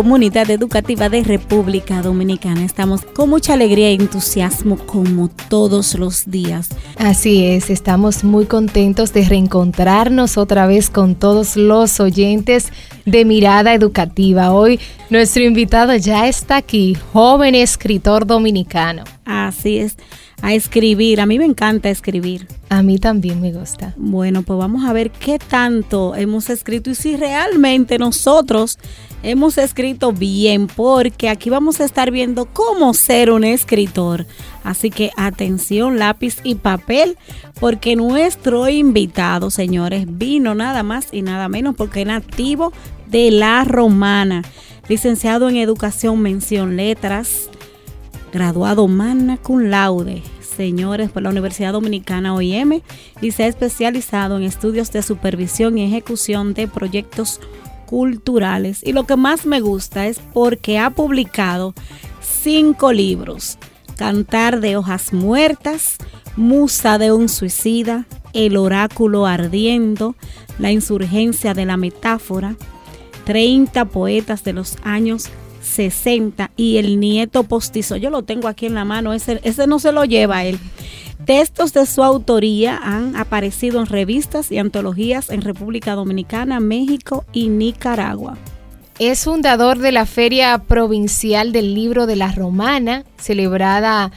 comunidad educativa de República Dominicana. Estamos con mucha alegría y entusiasmo como todos los días. Así es, estamos muy contentos de reencontrarnos otra vez con todos los oyentes de Mirada Educativa. Hoy nuestro invitado ya está aquí, joven escritor dominicano. Así es a escribir. A mí me encanta escribir. A mí también me gusta. Bueno, pues vamos a ver qué tanto hemos escrito y si realmente nosotros hemos escrito bien, porque aquí vamos a estar viendo cómo ser un escritor. Así que atención, lápiz y papel, porque nuestro invitado, señores, vino nada más y nada menos porque es nativo de la romana, licenciado en educación, mención letras graduado magna cum laude, señores, por la Universidad Dominicana OIM y se ha especializado en estudios de supervisión y ejecución de proyectos culturales. Y lo que más me gusta es porque ha publicado cinco libros. Cantar de hojas muertas, Musa de un suicida, El oráculo ardiendo, La insurgencia de la metáfora, 30 poetas de los años 60 y el nieto postizo. Yo lo tengo aquí en la mano, ese, ese no se lo lleva él. Textos de su autoría han aparecido en revistas y antologías en República Dominicana, México y Nicaragua. Es fundador de la Feria Provincial del Libro de la Romana, celebrada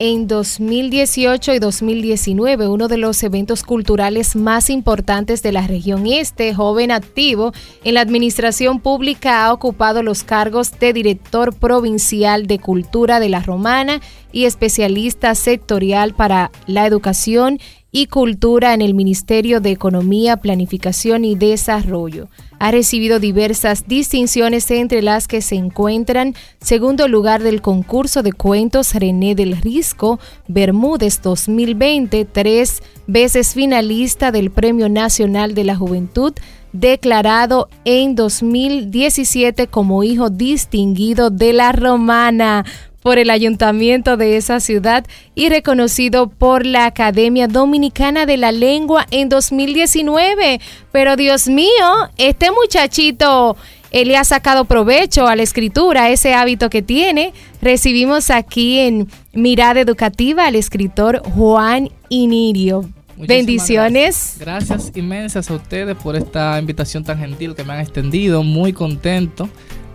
en 2018 y 2019, uno de los eventos culturales más importantes de la región este, joven activo en la administración pública, ha ocupado los cargos de director provincial de Cultura de la Romana y especialista sectorial para la educación y Cultura en el Ministerio de Economía, Planificación y Desarrollo. Ha recibido diversas distinciones entre las que se encuentran segundo lugar del concurso de cuentos René del Risco Bermúdez 2020, tres veces finalista del Premio Nacional de la Juventud declarado en 2017 como hijo distinguido de la romana por el ayuntamiento de esa ciudad y reconocido por la Academia Dominicana de la Lengua en 2019. Pero Dios mío, este muchachito él le ha sacado provecho a la escritura, ese hábito que tiene. Recibimos aquí en Mirada Educativa al escritor Juan Inirio. Bendiciones. Gracias. gracias. inmensas a ustedes por esta invitación tan gentil que me han extendido. Muy contento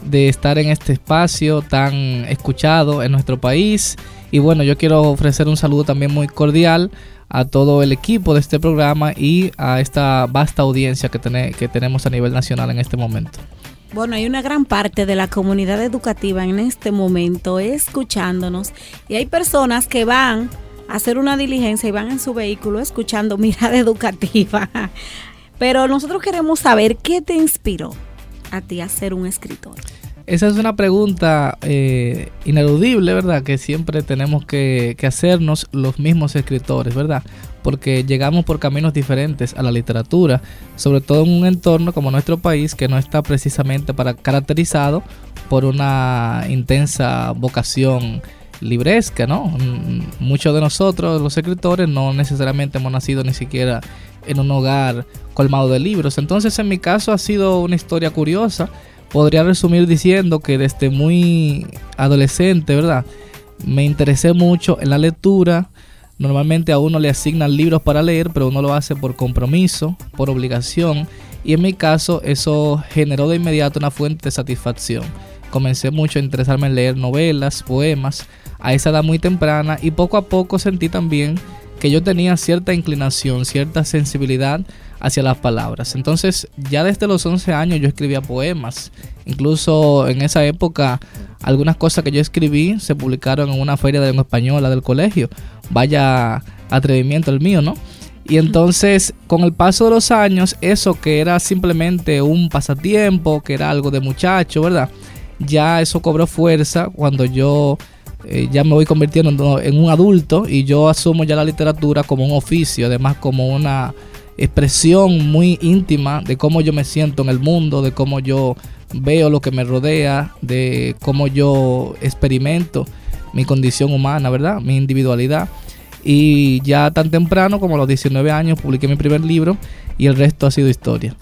de estar en este espacio tan escuchado en nuestro país. Y bueno, yo quiero ofrecer un saludo también muy cordial a todo el equipo de este programa y a esta vasta audiencia que, que tenemos a nivel nacional en este momento. Bueno, hay una gran parte de la comunidad educativa en este momento escuchándonos y hay personas que van a hacer una diligencia y van en su vehículo escuchando mirada educativa. Pero nosotros queremos saber qué te inspiró a ti ser un escritor? Esa es una pregunta eh, ineludible, ¿verdad? Que siempre tenemos que, hacernos los mismos escritores, ¿verdad? Porque llegamos por caminos diferentes a la literatura, sobre todo en un entorno como nuestro país que no está precisamente para, caracterizado por una intensa vocación libresca, ¿no? Mm, muchos de nosotros, los escritores, no necesariamente hemos nacido ni siquiera en un hogar colmado de libros. Entonces en mi caso ha sido una historia curiosa. Podría resumir diciendo que desde muy adolescente, ¿verdad? Me interesé mucho en la lectura. Normalmente a uno le asignan libros para leer, pero uno lo hace por compromiso, por obligación. Y en mi caso eso generó de inmediato una fuente de satisfacción. Comencé mucho a interesarme en leer novelas, poemas, a esa edad muy temprana y poco a poco sentí también que yo tenía cierta inclinación, cierta sensibilidad hacia las palabras. Entonces, ya desde los 11 años yo escribía poemas. Incluso en esa época, algunas cosas que yo escribí se publicaron en una feria de lengua española del colegio. Vaya atrevimiento el mío, ¿no? Y entonces, con el paso de los años, eso que era simplemente un pasatiempo, que era algo de muchacho, ¿verdad? Ya eso cobró fuerza cuando yo eh, ya me voy convirtiendo en, un adulto y yo asumo ya la literatura como un oficio, además como una expresión muy íntima de cómo yo me siento en el mundo, de cómo yo veo lo que me rodea, de cómo yo experimento mi condición humana, ¿verdad? Mi individualidad. Y ya tan temprano como a los 19 años publiqué mi primer libro y el resto ha sido historia.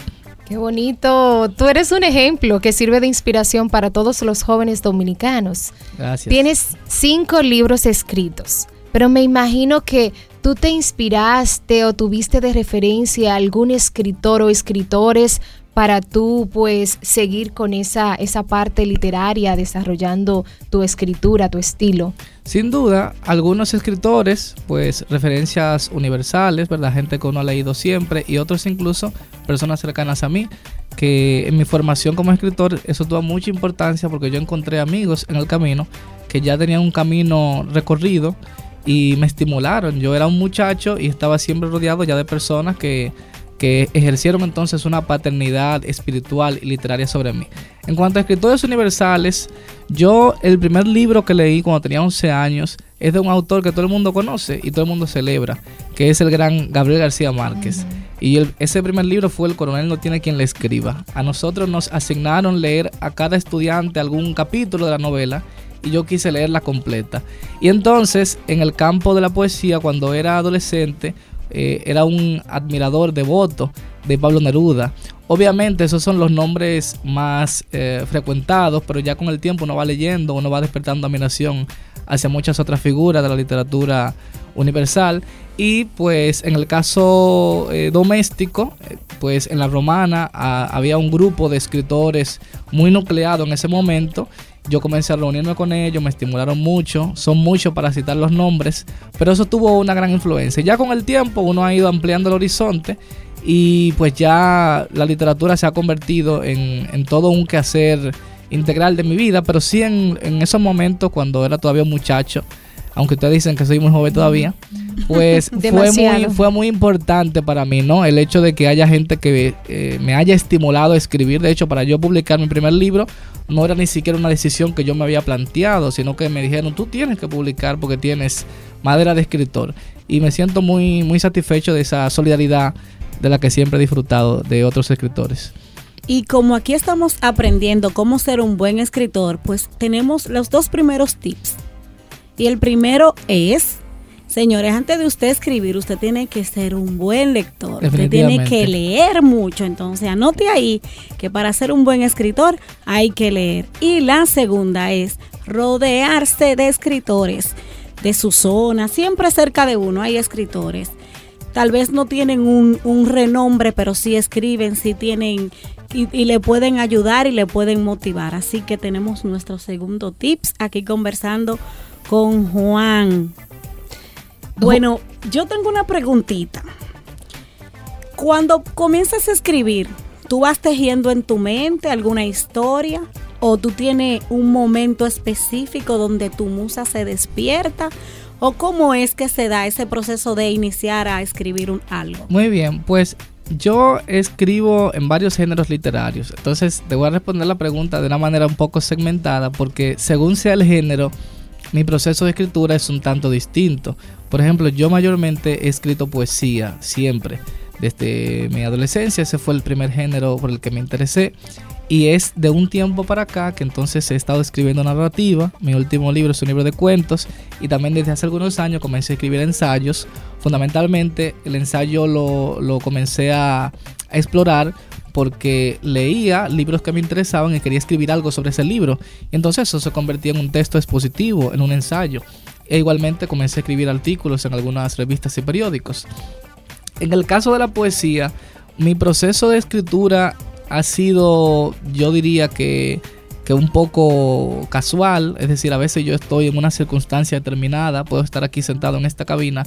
Qué bonito. Tú eres un ejemplo que sirve de inspiración para todos los jóvenes dominicanos. Gracias. Tienes cinco libros escritos, pero me imagino que tú te inspiraste o tuviste de referencia a algún escritor o escritores para tú pues seguir con esa, esa parte literaria, desarrollando tu escritura, tu estilo? Sin duda, algunos escritores, pues referencias universales, ¿verdad? Gente que uno ha leído siempre y otros incluso personas cercanas a mí, que en mi formación como escritor eso tuvo mucha importancia porque yo encontré amigos en el camino que ya tenían un camino recorrido y me estimularon. Yo era un muchacho y estaba siempre rodeado ya de personas que que ejercieron entonces una paternidad espiritual y literaria sobre mí. En cuanto a escritores universales, yo el primer libro que leí cuando tenía 11 años es de un autor que todo el mundo conoce y todo el mundo celebra, que es el gran Gabriel García Márquez. Y ese primer libro fue El coronel no tiene quien le escriba. A nosotros nos asignaron leer a cada estudiante algún capítulo de la novela y yo quise leerla completa. Y entonces, en el campo de la poesía, cuando era adolescente, eh, era un admirador devoto de Pablo Neruda. Obviamente esos son los nombres más eh, frecuentados, pero ya con el tiempo uno va leyendo, uno va despertando admiración hacia muchas otras figuras de la literatura universal. Y pues en el caso eh, doméstico, pues en la romana ah, había un grupo de escritores muy nucleado en ese momento yo comencé a reunirme con ellos, me estimularon mucho, son muchos para citar los nombres, pero eso tuvo una gran influencia. Ya con el tiempo uno ha ido ampliando el horizonte y pues ya la literatura se ha convertido en, todo un quehacer integral de mi vida, pero sí en, en esos momentos cuando era todavía un muchacho, aunque ustedes dicen que soy muy joven todavía, pues fue muy, fue muy importante para mí, ¿no? El hecho de que haya gente que eh, me haya estimulado a escribir. De hecho, para yo publicar mi primer libro, no era ni siquiera una decisión que yo me había planteado, sino que me dijeron, tú tienes que publicar porque tienes madera de escritor. Y me siento muy, muy satisfecho de esa solidaridad de la que siempre he disfrutado de otros escritores. Y como aquí estamos aprendiendo cómo ser un buen escritor, pues tenemos los dos primeros tips y el primero es, señores, antes de usted escribir, usted tiene que ser un buen lector. Usted tiene que leer mucho. Entonces, anote ahí que para ser un buen escritor hay que leer. Y la segunda es rodearse de escritores de su zona, siempre cerca de uno hay escritores. Tal vez no tienen un, renombre, pero sí escriben, sí tienen y, y, le pueden ayudar y le pueden motivar. Así que tenemos nuestro segundo tips aquí conversando con Juan. Bueno, yo tengo una preguntita. Cuando comienzas a escribir, ¿tú vas tejiendo en tu mente alguna historia? ¿O tú tienes un momento específico donde tu musa se despierta? ¿O cómo es que se da ese proceso de iniciar a escribir un algo? Muy bien, pues yo escribo en varios géneros literarios. Entonces te voy a responder la pregunta de una manera un poco segmentada porque según sea el género, mi proceso de escritura es un tanto distinto. Por ejemplo, yo mayormente he escrito poesía siempre. Desde mi adolescencia ese fue el primer género por el que me interesé. Y es de un tiempo para acá que entonces he estado escribiendo narrativa. Mi último libro es un libro de cuentos. Y también desde hace algunos años comencé a escribir ensayos. Fundamentalmente el ensayo lo, lo comencé a, a explorar porque leía libros que me interesaban y quería escribir algo sobre ese libro. Y entonces eso se convertía en un texto expositivo, en un ensayo. E igualmente comencé a escribir artículos en algunas revistas y periódicos. En el caso de la poesía, mi proceso de escritura ha sido, yo diría que, que un poco casual, es decir, a veces yo estoy en una circunstancia determinada, puedo estar aquí sentado en esta cabina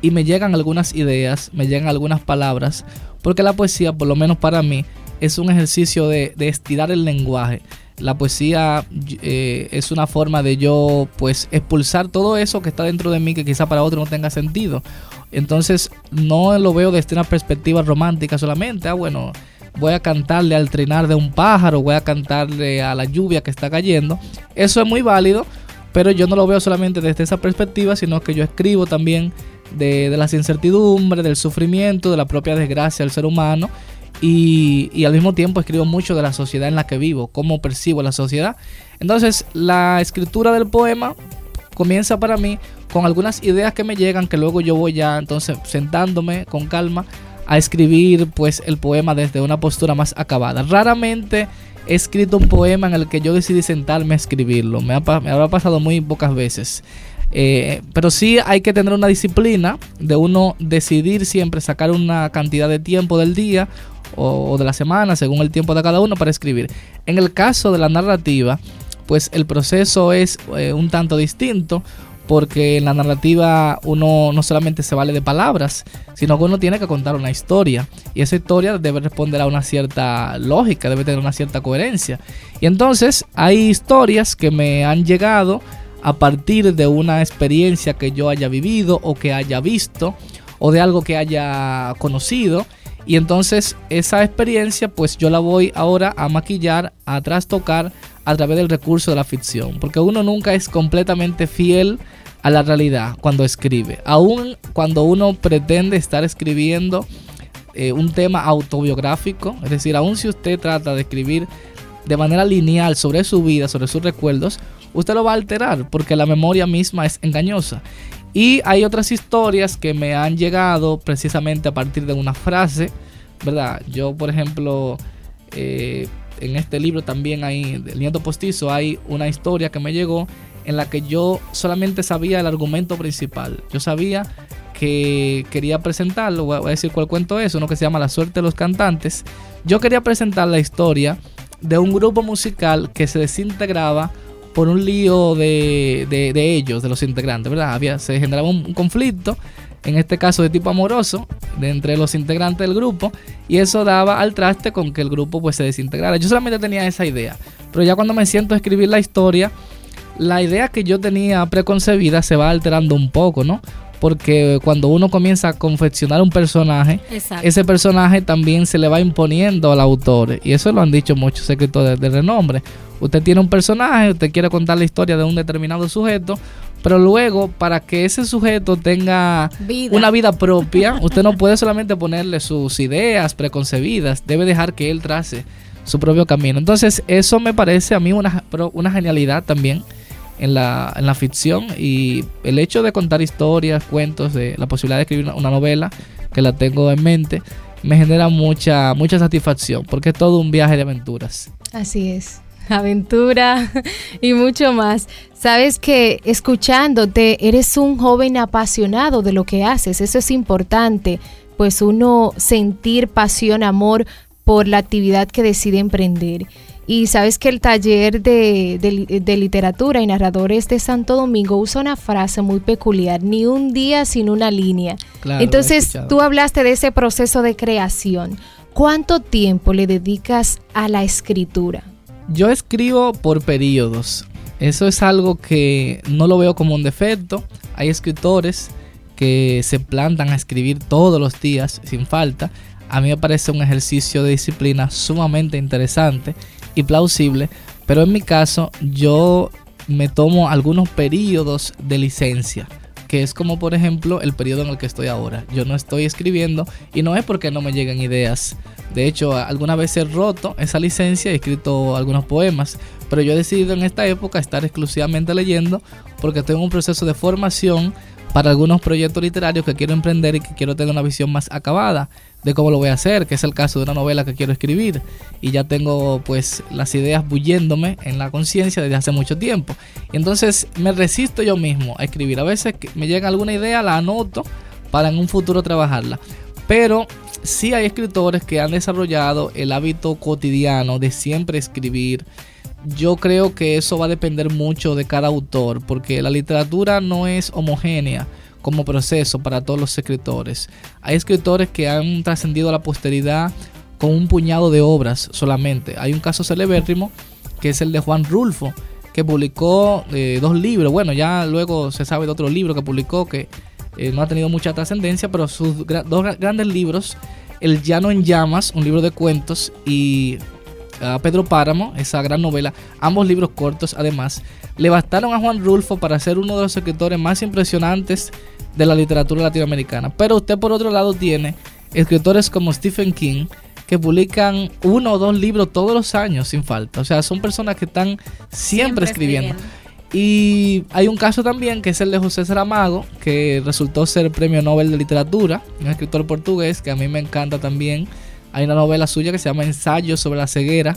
y me llegan algunas ideas, me llegan algunas palabras, porque la poesía, por lo menos para mí, es un ejercicio de, estirar el lenguaje. La poesía eh, es una forma de yo pues expulsar todo eso que está dentro de mí que quizá para otro no tenga sentido. Entonces no lo veo desde una perspectiva romántica solamente. Ah, bueno, voy a cantarle al trinar de un pájaro, voy a cantarle a la lluvia que está cayendo. Eso es muy válido, pero yo no lo veo solamente desde esa perspectiva, sino que yo escribo también de, las incertidumbres, del sufrimiento, de la propia desgracia del ser humano. Y, y, al mismo tiempo escribo mucho de la sociedad en la que vivo, cómo percibo la sociedad. Entonces, la escritura del poema comienza para mí con algunas ideas que me llegan que luego yo voy ya entonces sentándome con calma a escribir pues el poema desde una postura más acabada. Raramente he escrito un poema en el que yo decidí sentarme a escribirlo. Me, ha, me habrá pasado muy pocas veces. Eh, pero sí hay que tener una disciplina de uno decidir siempre sacar una cantidad de tiempo del día o, de la semana, según el tiempo de cada uno, para escribir. En el caso de la narrativa, pues el proceso es eh, un tanto distinto porque en la narrativa uno no solamente se vale de palabras, sino que uno tiene que contar una historia. Y esa historia debe responder a una cierta lógica, debe tener una cierta coherencia. Y entonces hay historias que me han llegado a partir de una experiencia que yo haya vivido o que haya visto o de algo que haya conocido. Y entonces esa experiencia pues yo la voy ahora a maquillar, a trastocar a través del recurso de la ficción. Porque uno nunca es completamente fiel a la realidad cuando escribe. Aún cuando uno pretende estar escribiendo eh, un tema autobiográfico, es decir, aún si usted trata de escribir de manera lineal sobre su vida, sobre sus recuerdos, usted lo va a alterar porque la memoria misma es engañosa. Y hay otras historias que me han llegado precisamente a partir de una frase, ¿verdad? Yo, por ejemplo, eh, en este libro también hay, del nieto postizo, hay una historia que me llegó en la que yo solamente sabía el argumento principal. Yo sabía que quería presentarlo, voy a decir cuál cuento es, uno que se llama La suerte de los cantantes. Yo quería presentar la historia de un grupo musical que se desintegraba por un lío de, de, ellos, de los integrantes, ¿verdad? Había, se generaba un, un conflicto en este caso de tipo amoroso, de entre los integrantes del grupo, y eso daba al traste con que el grupo pues se desintegrara. Yo solamente tenía esa idea, pero ya cuando me siento a escribir la historia, la idea que yo tenía preconcebida se va alterando un poco, ¿no? Porque cuando uno comienza a confeccionar un personaje, Exacto. ese personaje también se le va imponiendo al autor. Y eso lo han dicho muchos escritores de, de renombre. Usted tiene un personaje, usted quiere contar la historia de un determinado sujeto, pero luego, para que ese sujeto tenga vida. una vida propia, usted no puede solamente ponerle sus ideas preconcebidas, debe dejar que él trace su propio camino. Entonces, eso me parece a mí una, una genialidad también en la, en la ficción y el hecho de contar historias, cuentos, de la posibilidad de escribir una, una novela, que la tengo en mente, me genera mucha, mucha satisfacción, porque es todo un viaje de aventuras. Así es aventura y mucho más. Sabes que escuchándote eres un joven apasionado de lo que haces, eso es importante, pues uno sentir pasión, amor por la actividad que decide emprender. Y sabes que el taller de, de, de, literatura y narradores de Santo Domingo usa una frase muy peculiar, ni un día sin una línea. Claro, Entonces tú hablaste de ese proceso de creación. ¿Cuánto tiempo le dedicas a la escritura? Yo escribo por periodos. Eso es algo que no lo veo como un defecto. Hay escritores que se plantan a escribir todos los días sin falta. A mí me parece un ejercicio de disciplina sumamente interesante y plausible. Pero en mi caso yo me tomo algunos periodos de licencia que es como por ejemplo el periodo en el que estoy ahora. Yo no estoy escribiendo y no es porque no me lleguen ideas. De hecho, alguna vez he roto esa licencia, he escrito algunos poemas, pero yo he decidido en esta época estar exclusivamente leyendo porque tengo un proceso de formación para algunos proyectos literarios que quiero emprender y que quiero tener una visión más acabada de cómo lo voy a hacer, que es el caso de una novela que quiero escribir y ya tengo pues las ideas bulléndome en la conciencia desde hace mucho tiempo. Y entonces me resisto yo mismo a escribir. A veces me llega alguna idea, la anoto para en un futuro trabajarla. Pero sí hay escritores que han desarrollado el hábito cotidiano de siempre escribir. Yo creo que eso va a depender mucho de cada autor, porque la literatura no es homogénea como proceso para todos los escritores. Hay escritores que han trascendido a la posteridad con un puñado de obras solamente. Hay un caso celebérrimo que es el de Juan Rulfo, que publicó eh, dos libros. Bueno, ya luego se sabe de otro libro que publicó que eh, no ha tenido mucha trascendencia, pero sus dos grandes libros, El Llano en Llamas, un libro de cuentos, y a Pedro Páramo, esa gran novela, ambos libros cortos además, le bastaron a Juan Rulfo para ser uno de los escritores más impresionantes de la literatura latinoamericana. Pero usted por otro lado tiene escritores como Stephen King, que publican uno o dos libros todos los años sin falta. O sea, son personas que están siempre, escribiendo. Y hay un caso también que es el de José Saramago, que resultó ser premio Nobel de Literatura, un escritor portugués que a mí me encanta también. Hay una novela suya que se llama Ensayo sobre la ceguera,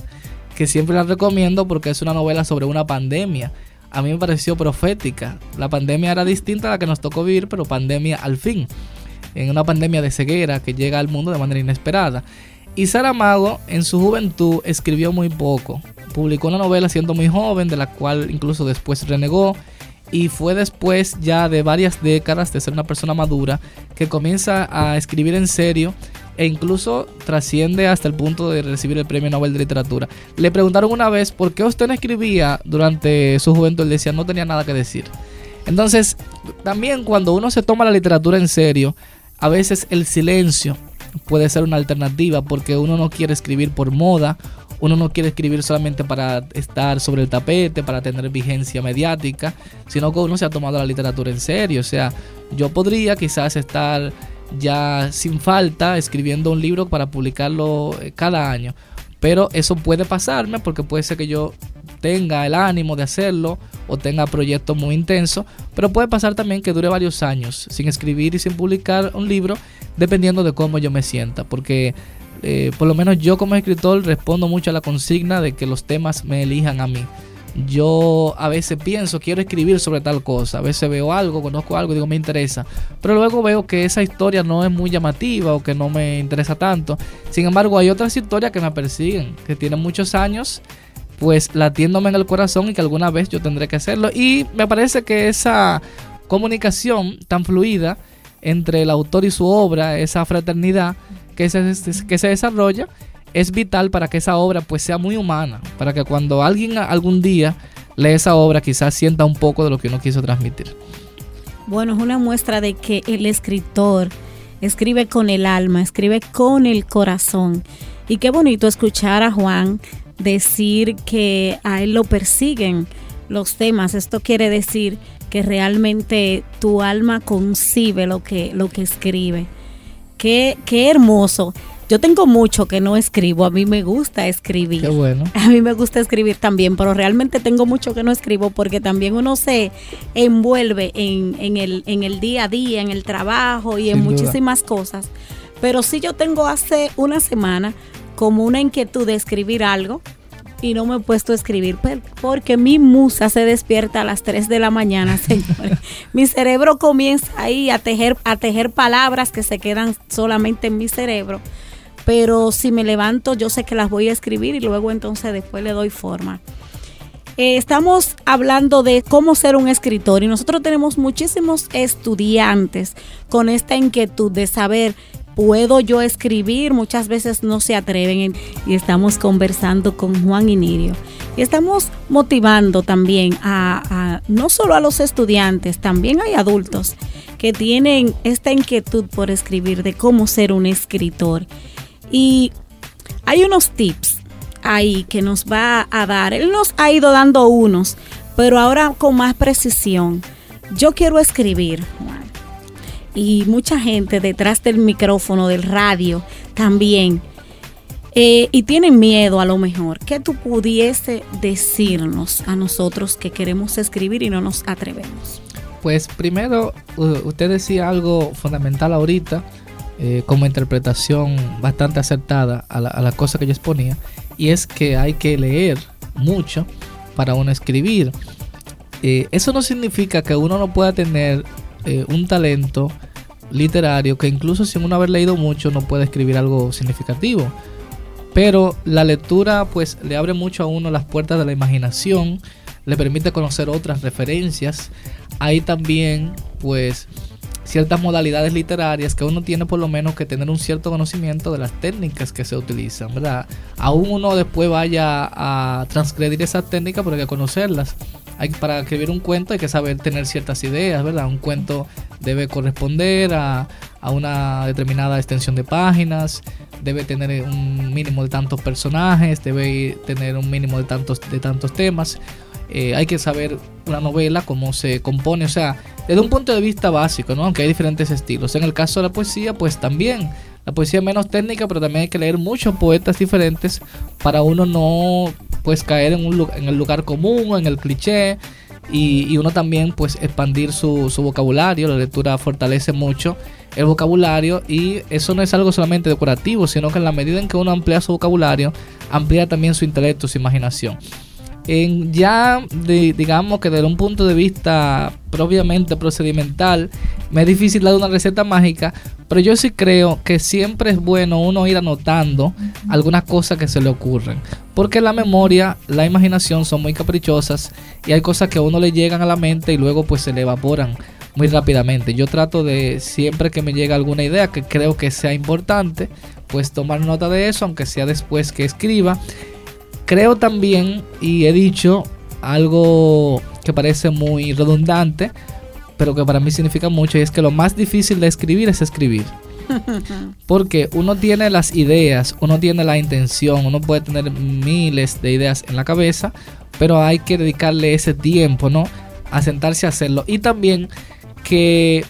que siempre la recomiendo porque es una novela sobre una pandemia. A mí me pareció profética. La pandemia era distinta a la que nos tocó vivir, pero pandemia al fin. En una pandemia de ceguera que llega al mundo de manera inesperada. Y Saramago en su juventud escribió muy poco. Publicó una novela siendo muy joven, de la cual incluso después renegó. Y fue después ya de varias décadas de ser una persona madura que comienza a escribir en serio e incluso trasciende hasta el punto de recibir el Premio Nobel de Literatura. Le preguntaron una vez por qué usted no escribía durante su juventud. Él decía no tenía nada que decir. Entonces, también cuando uno se toma la literatura en serio, a veces el silencio puede ser una alternativa porque uno no quiere escribir por moda, uno no quiere escribir solamente para estar sobre el tapete, para tener vigencia mediática, sino que uno se ha tomado la literatura en serio. O sea, yo podría quizás estar ya sin falta escribiendo un libro para publicarlo eh, cada año. Pero eso puede pasarme porque puede ser que yo tenga el ánimo de hacerlo o tenga proyectos muy intensos, pero puede pasar también que dure varios años sin escribir y sin publicar un libro, dependiendo de cómo yo me sienta, porque eh, por lo menos yo como escritor respondo mucho a la consigna de que los temas me elijan a mí. Yo a veces pienso, quiero escribir sobre tal cosa, a veces veo algo, conozco algo, digo, me interesa, pero luego veo que esa historia no es muy llamativa o que no me interesa tanto. Sin embargo, hay otras historias que me persiguen, que tienen muchos años pues latiéndome en el corazón y que alguna vez yo tendré que hacerlo. Y me parece que esa comunicación tan fluida entre el autor y su obra, esa fraternidad que se, que se desarrolla, es vital para que esa obra pues sea muy humana, para que cuando alguien algún día lee esa obra quizás sienta un poco de lo que uno quiso transmitir. Bueno, es una muestra de que el escritor escribe con el alma, escribe con el corazón. Y qué bonito escuchar a Juan decir que a él lo persiguen los temas. Esto quiere decir que realmente tu alma concibe lo que, lo que escribe. Qué, qué hermoso. Yo tengo mucho que no escribo, a mí me gusta escribir. Qué bueno. A mí me gusta escribir también, pero realmente tengo mucho que no escribo porque también uno se envuelve en, en, el, en el día a día, en el trabajo y en muchísimas cosas. Pero sí yo tengo hace una semana como una inquietud de escribir algo y no me he puesto a escribir porque mi musa se despierta a las 3 de la mañana, señores. mi cerebro comienza ahí a tejer, a tejer palabras que se quedan solamente en mi cerebro. Pero si me levanto, yo sé que las voy a escribir y luego entonces después le doy forma. Eh, estamos hablando de cómo ser un escritor y nosotros tenemos muchísimos estudiantes con esta inquietud de saber puedo yo escribir, muchas veces no se atreven y estamos conversando con Juan Inirio. Y estamos motivando también a, no solo a los estudiantes, también hay adultos que tienen esta inquietud por escribir, de cómo ser un escritor. Y hay unos tips ahí que nos va a dar. Él nos ha ido dando unos, pero ahora con más precisión. Yo quiero escribir, y mucha gente detrás del micrófono, del radio también. Eh, y tienen miedo a lo mejor. ¿Qué tú pudiese decirnos a nosotros que queremos escribir y no nos atrevemos? Pues primero, usted decía algo fundamental ahorita, eh, como interpretación bastante acertada a la, cosa que yo exponía, y es que hay que leer mucho para uno escribir. Eh, eso no significa que uno no pueda tener eh, un talento literario que incluso sin uno haber leído mucho no puede escribir algo significativo. Pero la lectura pues le abre mucho a uno las puertas de la imaginación, le permite conocer otras referencias. Hay también pues ciertas modalidades literarias que uno tiene por lo menos que tener un cierto conocimiento de las técnicas que se utilizan, ¿verdad? Aún uno después vaya a transgredir esas técnicas, pero hay que conocerlas para escribir un cuento hay que saber tener ciertas ideas, ¿verdad? Un cuento debe corresponder a, una determinada extensión de páginas, debe tener un mínimo de tantos personajes, debe tener un mínimo de tantos, de tantos temas. Eh, hay que saber una novela, cómo se compone, o sea, desde un punto de vista básico, ¿no? Aunque hay diferentes estilos. En el caso de la poesía, pues también. La poesía es menos técnica, pero también hay que leer muchos poetas diferentes para uno no pues caer en, un, en el lugar común, en el cliché. Y, uno también pues expandir su, su vocabulario. La lectura fortalece mucho el vocabulario y eso no es algo solamente decorativo, sino que en la medida en que uno amplía su vocabulario, amplía también su intelecto, su imaginación. En ya, digamos que desde un punto de vista propiamente procedimental, me es difícil dar una receta mágica, pero yo sí creo que siempre es bueno uno ir anotando algunas cosas que se le ocurren, porque la memoria, la imaginación son muy caprichosas y hay cosas que a uno le llegan a la mente y luego pues se le evaporan muy rápidamente. Yo trato de siempre que me llega alguna idea que creo que sea importante, pues tomar nota de eso, aunque sea después que escriba creo también, y he dicho algo que parece muy redundante, pero que para mí significa mucho, y es que lo más difícil de escribir es escribir. Porque uno tiene las ideas, uno tiene la intención, uno puede tener miles de ideas en la cabeza, pero hay que dedicarle ese tiempo, ¿no? A sentarse a hacerlo. Y también que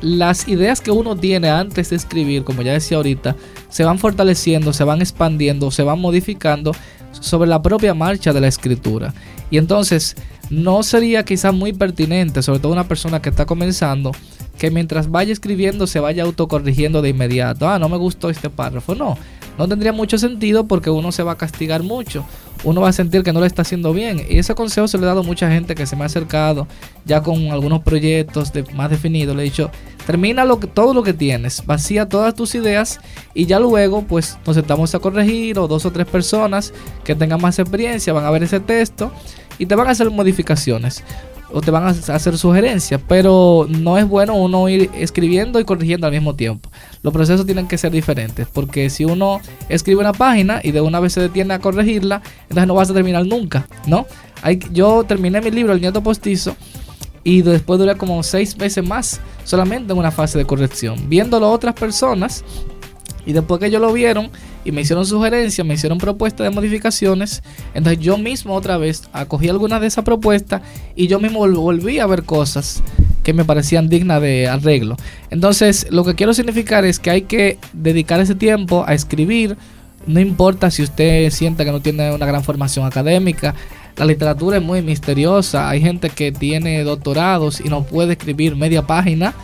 las ideas que uno tiene antes de escribir, como ya decía ahorita, se van fortaleciendo, se van expandiendo, se van modificando sobre la propia marcha de la escritura. Y entonces no sería quizás muy pertinente, sobre todo una persona que está comenzando, que mientras vaya escribiendo se vaya autocorrigiendo de inmediato. Ah, no me gustó este párrafo. No, no tendría mucho sentido porque uno se va a castigar mucho. Uno va a sentir que no lo está haciendo bien. Y ese consejo se lo he dado a mucha gente que se me ha acercado ya con algunos proyectos de, más definidos. Le he dicho, termina todo lo que tienes, vacía todas tus ideas y ya luego pues nos sentamos a corregir o dos o tres personas que tengan más experiencia van a ver ese texto y te van a hacer modificaciones o te van a hacer sugerencias, pero no es bueno uno ir escribiendo y corrigiendo al mismo tiempo. Los procesos tienen que ser diferentes, porque si uno escribe una página y de una vez se detiene a corregirla, entonces no vas a terminar nunca, ¿no? Hay, yo terminé mi libro, El nieto postizo, y después duré como seis meses más solamente en una fase de corrección, viéndolo otras personas y después que ellos lo vieron y me hicieron sugerencias, me hicieron propuestas de modificaciones, entonces yo mismo otra vez acogí algunas de esas propuestas y yo mismo volví a ver cosas que me parecían dignas de arreglo. Entonces lo que quiero significar es que hay que dedicar ese tiempo a escribir, no importa si usted sienta que no tiene una gran formación académica, la literatura es muy misteriosa, hay gente que tiene doctorados y no puede escribir media página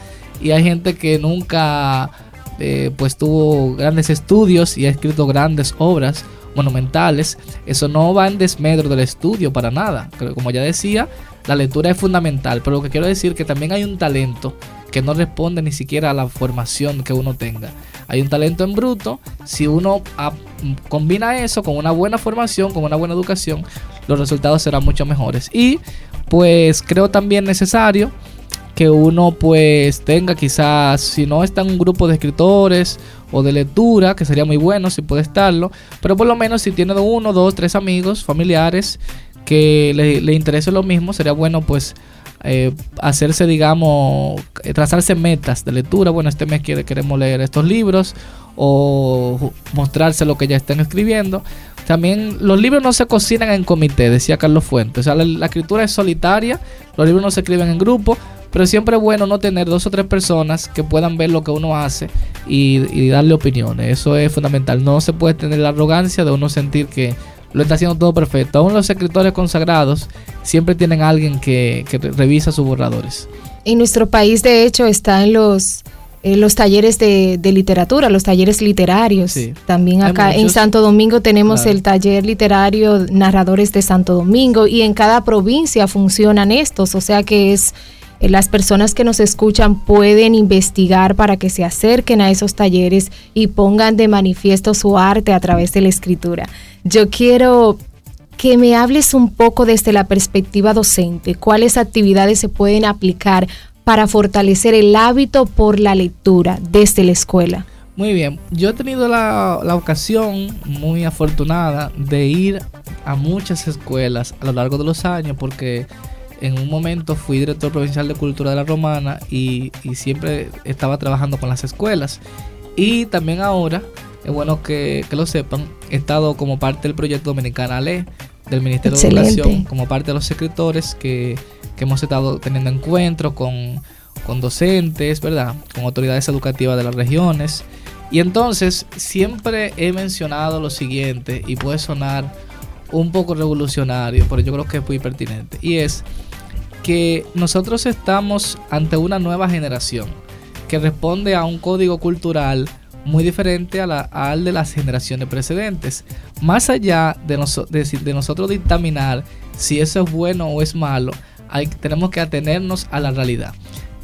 y hay gente que nunca eh, pues tuvo grandes estudios y ha escrito grandes obras monumentales. Eso no va en desmedro del estudio para nada. Como ya decía, la lectura es fundamental, pero lo que quiero decir que también hay un talento que no responde ni siquiera a la formación que uno tenga. Hay un talento en bruto, si uno combina eso con una buena formación, con una buena educación, los resultados serán mucho mejores. Y pues creo también necesario que uno pues tenga quizás, si no está en un grupo de escritores o de lectura, que sería muy bueno si puede estarlo, pero por lo menos si tiene uno, dos, tres amigos, familiares que le, le interese lo mismo, sería bueno pues eh, hacerse, digamos, eh, trazarse metas de lectura. Bueno, este mes quiere, queremos leer estos libros o mostrarse lo que ya están escribiendo. También los libros no se cocinan en comité, decía Carlos Fuentes. O sea, la, escritura es solitaria, los libros no se escriben en grupo, pero siempre es bueno no tener dos o tres personas que puedan ver lo que uno hace y, y darle opiniones. Eso es fundamental. No se puede tener la arrogancia de uno sentir que lo está haciendo todo perfecto. Aún los escritores consagrados siempre tienen alguien que, revisa sus borradores. En nuestro país, de hecho, están los, los talleres de, literatura, los talleres literarios. También acá en Santo Domingo tenemos el taller literario Narradores de Santo Domingo y en cada provincia funcionan estos, o sea que es eh, las personas que nos escuchan pueden investigar para que se acerquen a esos talleres y pongan de manifiesto su arte a través de la escritura. Yo quiero que me hables un poco desde la perspectiva docente, cuáles actividades se pueden aplicar para fortalecer el hábito por la lectura desde la escuela. Muy bien, yo he tenido la, la, ocasión muy afortunada de ir a muchas escuelas a lo largo de los años porque en un momento fui director provincial de cultura de la romana y, siempre estaba trabajando con las escuelas. Y también ahora es bueno que, lo sepan, he estado como parte del proyecto Dominicana Le del Ministerio de Educación, como parte de los escritores que, hemos estado teniendo encuentros con, con docentes, ¿verdad? Con autoridades educativas de las regiones. Y entonces siempre he mencionado lo siguiente y puede sonar un poco revolucionario, pero yo creo que es muy pertinente. Y es que nosotros estamos ante una nueva generación que responde a un código cultural muy diferente a la, al de las generaciones precedentes. Más allá de, de, nosotros dictaminar si eso es bueno o es malo, tenemos que atenernos a la realidad.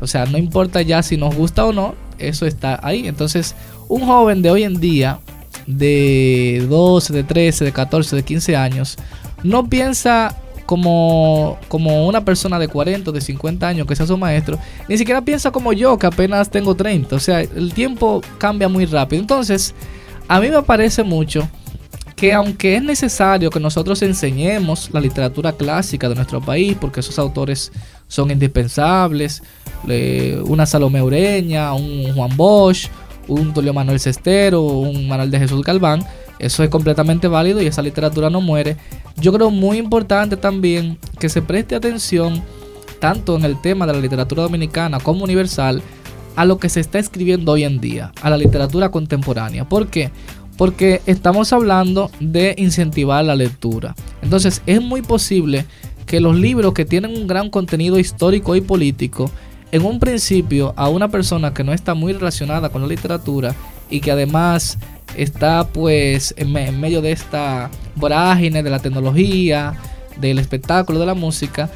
O sea, no importa ya si nos gusta o no, eso está ahí. Entonces, un joven de hoy en día, de 12, de 13, de 14, de 15 años, no piensa como, como una persona de 40 de 50 años que sea su maestro, ni siquiera piensa como yo, que apenas tengo 30. O sea, el tiempo cambia muy rápido. Entonces, a mí me parece mucho que aunque es necesario que nosotros enseñemos la literatura clásica de nuestro país, porque esos autores son indispensables, una Salomé Ureña, un Juan Bosch, un Tulio Manuel Cestero, un Manuel de Jesús Galván, eso es completamente válido y esa literatura no muere. Yo creo muy importante también que se preste atención tanto en el tema de la literatura dominicana como universal a lo que se está escribiendo hoy en día, a la literatura contemporánea. ¿Por qué? Porque estamos hablando de incentivar la lectura. Entonces es muy posible que los libros que tienen un gran contenido histórico y político, en un principio a una persona que no está muy relacionada con la literatura y que además está pues en, medio de esta vorágine de la tecnología, del espectáculo, de la música,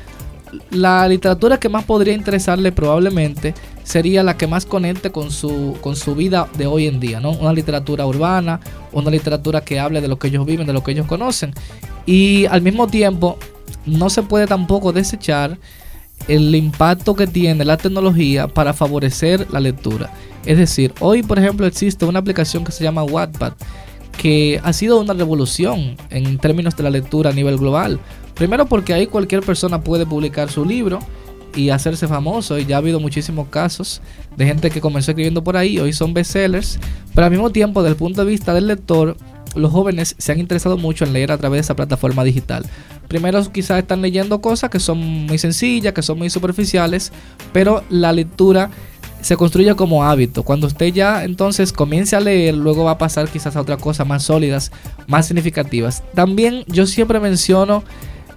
la literatura que más podría interesarle probablemente sería la que más conecte con su, con su vida de hoy en día, ¿no? Una literatura urbana, una literatura que hable de lo que ellos viven, de lo que ellos conocen. Y al mismo tiempo, no se puede tampoco desechar el impacto que tiene la tecnología para favorecer la lectura. Es decir, hoy por ejemplo existe una aplicación que se llama Wattpad que ha sido una revolución en términos de la lectura a nivel global. Primero porque ahí cualquier persona puede publicar su libro y hacerse famoso y ya ha habido muchísimos casos de gente que comenzó escribiendo por ahí, hoy son bestsellers, pero al mismo tiempo desde el punto de vista del lector, los jóvenes se han interesado mucho en leer a través de esa plataforma digital. Primero quizás están leyendo cosas que son muy sencillas, que son muy superficiales, pero la lectura se construye como hábito. Cuando usted ya entonces comience a leer, luego va a pasar quizás a otras cosas más sólidas, más significativas. También yo siempre menciono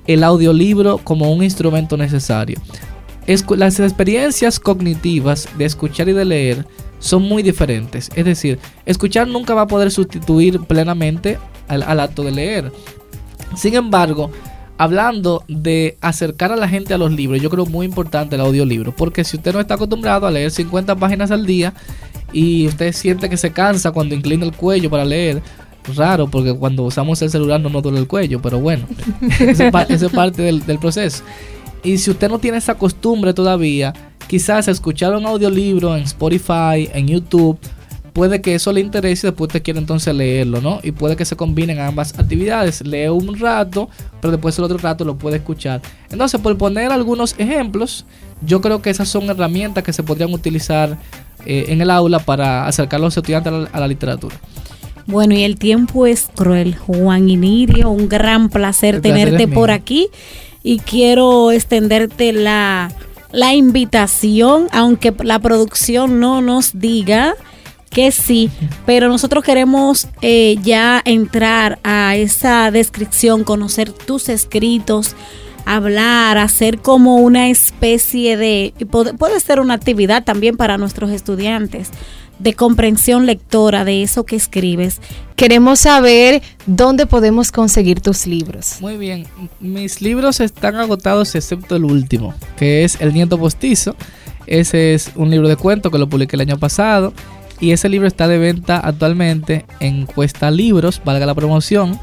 el audiolibro como un instrumento necesario. las experiencias cognitivas de escuchar y de leer son muy diferentes. Es decir, escuchar nunca va a poder sustituir plenamente al acto de leer. Sin embargo, hablando de acercar a la gente a los libros, yo creo muy importante el audiolibro, porque si usted no está acostumbrado a leer 50 páginas al día y usted siente que se cansa cuando inclina el cuello para leer, raro, porque cuando usamos el celular no nos duele el cuello, pero bueno, esa es parte del, del proceso. Y si usted no tiene esa costumbre todavía, quizás escuchar un audiolibro en Spotify, en YouTube, puede que eso le interese y después te quiere entonces leerlo, ¿no? Y puede que se combinen ambas actividades. Lee un rato, pero después el otro rato lo puede escuchar. Entonces, por poner algunos ejemplos, yo creo que esas son herramientas que se podrían utilizar eh, en el aula para acercar a los estudiantes a la, literatura. Bueno, y el tiempo es cruel. Juan Inirio, un gran placer, tenerte por aquí. Y quiero extenderte la, la invitación, aunque la producción no nos diga que sí, pero nosotros queremos eh, ya entrar a esa descripción, conocer tus escritos, hablar, hacer como una especie de, puede, puede ser una actividad también para nuestros estudiantes de comprensión lectora de eso que escribes. Queremos saber dónde podemos conseguir tus libros. Muy bien, mis libros están agotados excepto el último, que es El Nieto Postizo. Ese es un libro de cuento que lo publiqué el año pasado y ese libro está de venta actualmente en Cuesta Libros, valga la promoción,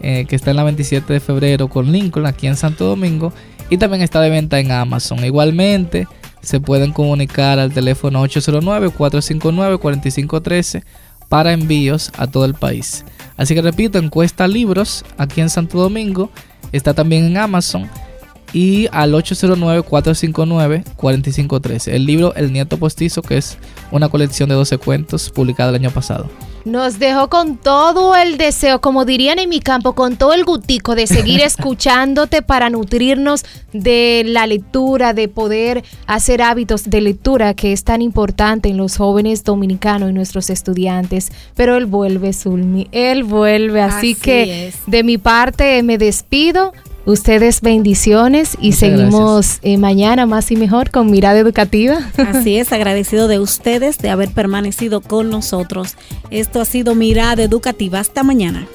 eh, que está en la 27 de febrero con Lincoln, aquí en Santo Domingo. Y también está de venta en Amazon. Igualmente, se pueden comunicar al teléfono 809-459-4513 para envíos a todo el país. Así que repito, en Cuesta Libros, aquí en Santo Domingo, está también en Amazon y al 809-459-4513. El libro El Nieto Postizo, que es una colección de 12 cuentos publicada el año pasado. Nos dejó con todo el deseo, como dirían en mi campo, con todo el gutico de seguir escuchándote para nutrirnos de la lectura, de poder hacer hábitos de lectura que es tan importante en los jóvenes dominicanos y nuestros estudiantes. Pero él vuelve, Zulmi, él vuelve. Así, que de mi parte me despido. Ustedes bendiciones y seguimos eh, mañana más y mejor con Mirada Educativa. Así es, agradecido de ustedes de haber permanecido con nosotros. Esto ha sido Mirada Educativa. Hasta mañana.